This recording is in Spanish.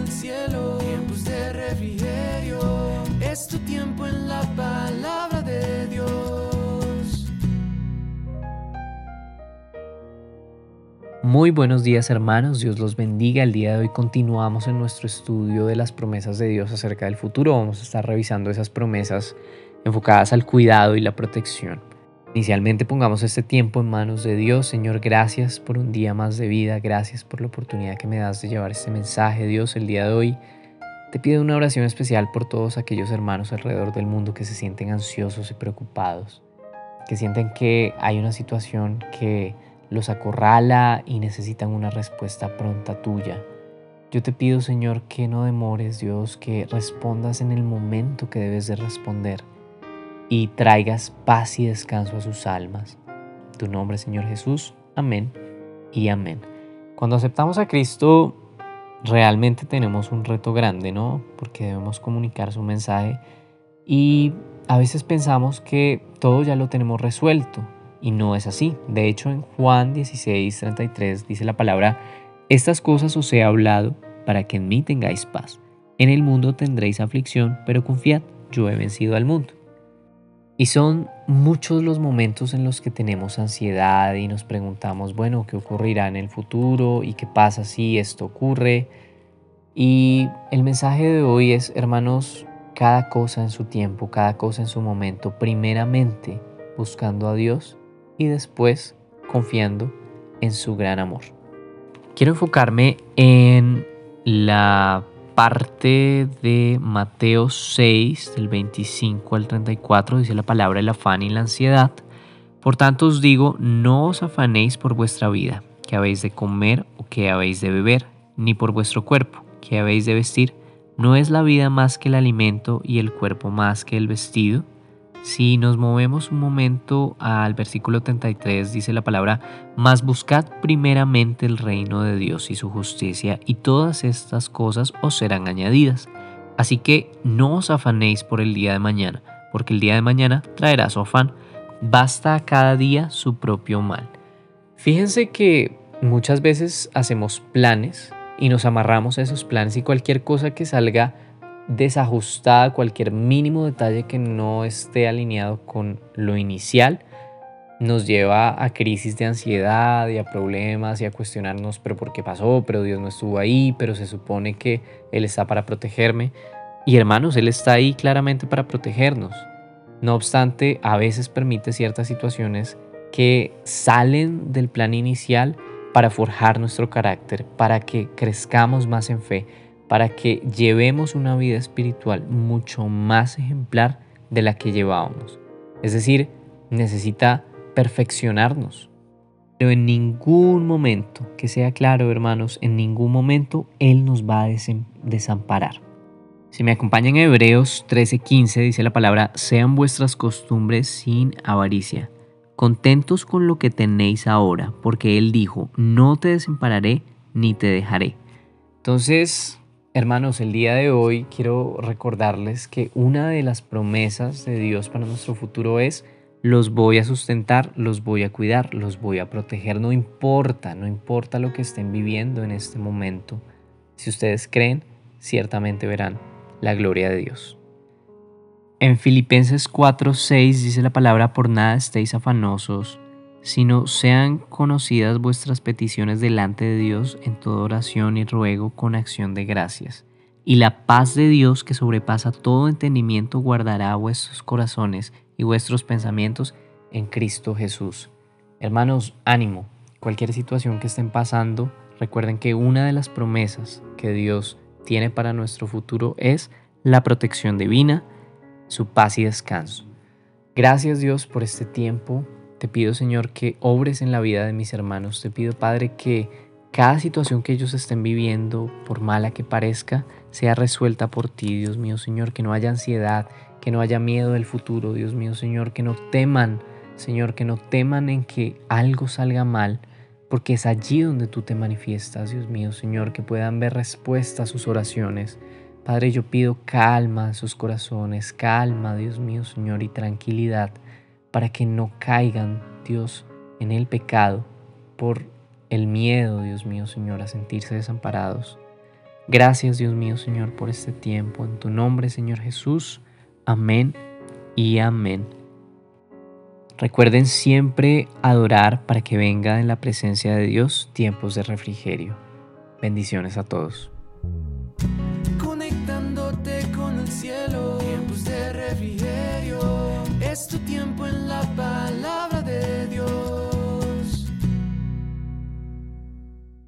el cielo, tiempos de refrigerio. Es tu tiempo en la palabra de Dios. Muy buenos días hermanos, Dios los bendiga. El día de hoy continuamos en nuestro estudio de las promesas de Dios acerca del futuro. Vamos a estar revisando esas promesas enfocadas al cuidado y la protección. Inicialmente pongamos este tiempo en manos de Dios. Señor, gracias por un día más de vida. Gracias por la oportunidad que me das de llevar este mensaje, Dios, el día de hoy. Te pido una oración especial por todos aquellos hermanos alrededor del mundo que se sienten ansiosos y preocupados, que sienten que hay una situación que los acorrala y necesitan una respuesta pronta tuya. Yo te pido, Señor, que no demores, Dios, que respondas en el momento que debes de responder y traigas paz y descanso a sus almas. Tu nombre, Señor Jesús. Amén y amén. Cuando aceptamos a Cristo, realmente tenemos un reto grande, ¿no? Porque debemos comunicar su mensaje y a veces pensamos que todo ya lo tenemos resuelto y no es así. De hecho, en Juan 16, 33 dice la palabra, estas cosas os he hablado para que en mí tengáis paz. En el mundo tendréis aflicción, pero confiad, yo he vencido al mundo. Y son muchos los momentos en los que tenemos ansiedad y nos preguntamos, bueno, ¿qué ocurrirá en el futuro? ¿Y qué pasa si esto ocurre? Y el mensaje de hoy es, hermanos, cada cosa en su tiempo, cada cosa en su momento, primeramente buscando a Dios y después confiando en su gran amor. Quiero enfocarme en la parte de Mateo 6, del 25 al 34, dice la palabra el afán y la ansiedad. Por tanto os digo, no os afanéis por vuestra vida, que habéis de comer o que habéis de beber, ni por vuestro cuerpo, que habéis de vestir. ¿No es la vida más que el alimento y el cuerpo más que el vestido? Si nos movemos un momento al versículo 33, dice la palabra, mas buscad primeramente el reino de Dios y su justicia, y todas estas cosas os serán añadidas. Así que no os afanéis por el día de mañana, porque el día de mañana traerá su afán. Basta a cada día su propio mal. Fíjense que muchas veces hacemos planes y nos amarramos a esos planes y cualquier cosa que salga desajustada, cualquier mínimo detalle que no esté alineado con lo inicial, nos lleva a crisis de ansiedad y a problemas y a cuestionarnos, pero ¿por qué pasó? Pero Dios no estuvo ahí, pero se supone que Él está para protegerme. Y hermanos, Él está ahí claramente para protegernos. No obstante, a veces permite ciertas situaciones que salen del plan inicial para forjar nuestro carácter, para que crezcamos más en fe, para que llevemos una vida espiritual mucho más ejemplar de la que llevábamos. Es decir, necesita perfeccionarnos. Pero en ningún momento, que sea claro hermanos, en ningún momento Él nos va a desamparar. Si me acompañan en Hebreos 13:15 dice la palabra, sean vuestras costumbres sin avaricia, contentos con lo que tenéis ahora, porque Él dijo, no te desampararé ni te dejaré. Entonces, Hermanos, el día de hoy quiero recordarles que una de las promesas de Dios para nuestro futuro es los voy a sustentar, los voy a cuidar, los voy a proteger, no importa, no importa lo que estén viviendo en este momento. Si ustedes creen, ciertamente verán la gloria de Dios. En Filipenses 4:6 dice la palabra, por nada estéis afanosos, sino sean conocidas vuestras peticiones delante de Dios en toda oración y ruego con acción de gracias. Y la paz de Dios que sobrepasa todo entendimiento guardará vuestros corazones y vuestros pensamientos en Cristo Jesús. Hermanos, ánimo. Cualquier situación que estén pasando, recuerden que una de las promesas que Dios tiene para nuestro futuro es la protección divina, su paz y descanso. Gracias Dios por este tiempo te pido, Señor, que obres en la vida de mis hermanos. Te pido, Padre, que cada situación que ellos estén viviendo, por mala que parezca, sea resuelta por ti, Dios mío, Señor, que no haya ansiedad, que no haya miedo del futuro, Dios mío, Señor, que no teman, Señor, que no teman en que algo salga mal, porque es allí donde tú te manifiestas, Dios mío, Señor, que puedan ver respuesta a sus oraciones. Padre, yo pido calma en sus corazones, calma, Dios mío, Señor, y tranquilidad para que no caigan, Dios, en el pecado por el miedo, Dios mío, Señor, a sentirse desamparados. Gracias Dios mío Señor por este tiempo. En tu nombre Señor Jesús. Amén y amén. Recuerden siempre adorar para que venga en la presencia de Dios tiempos de refrigerio. Bendiciones a todos. Tiempo en la paz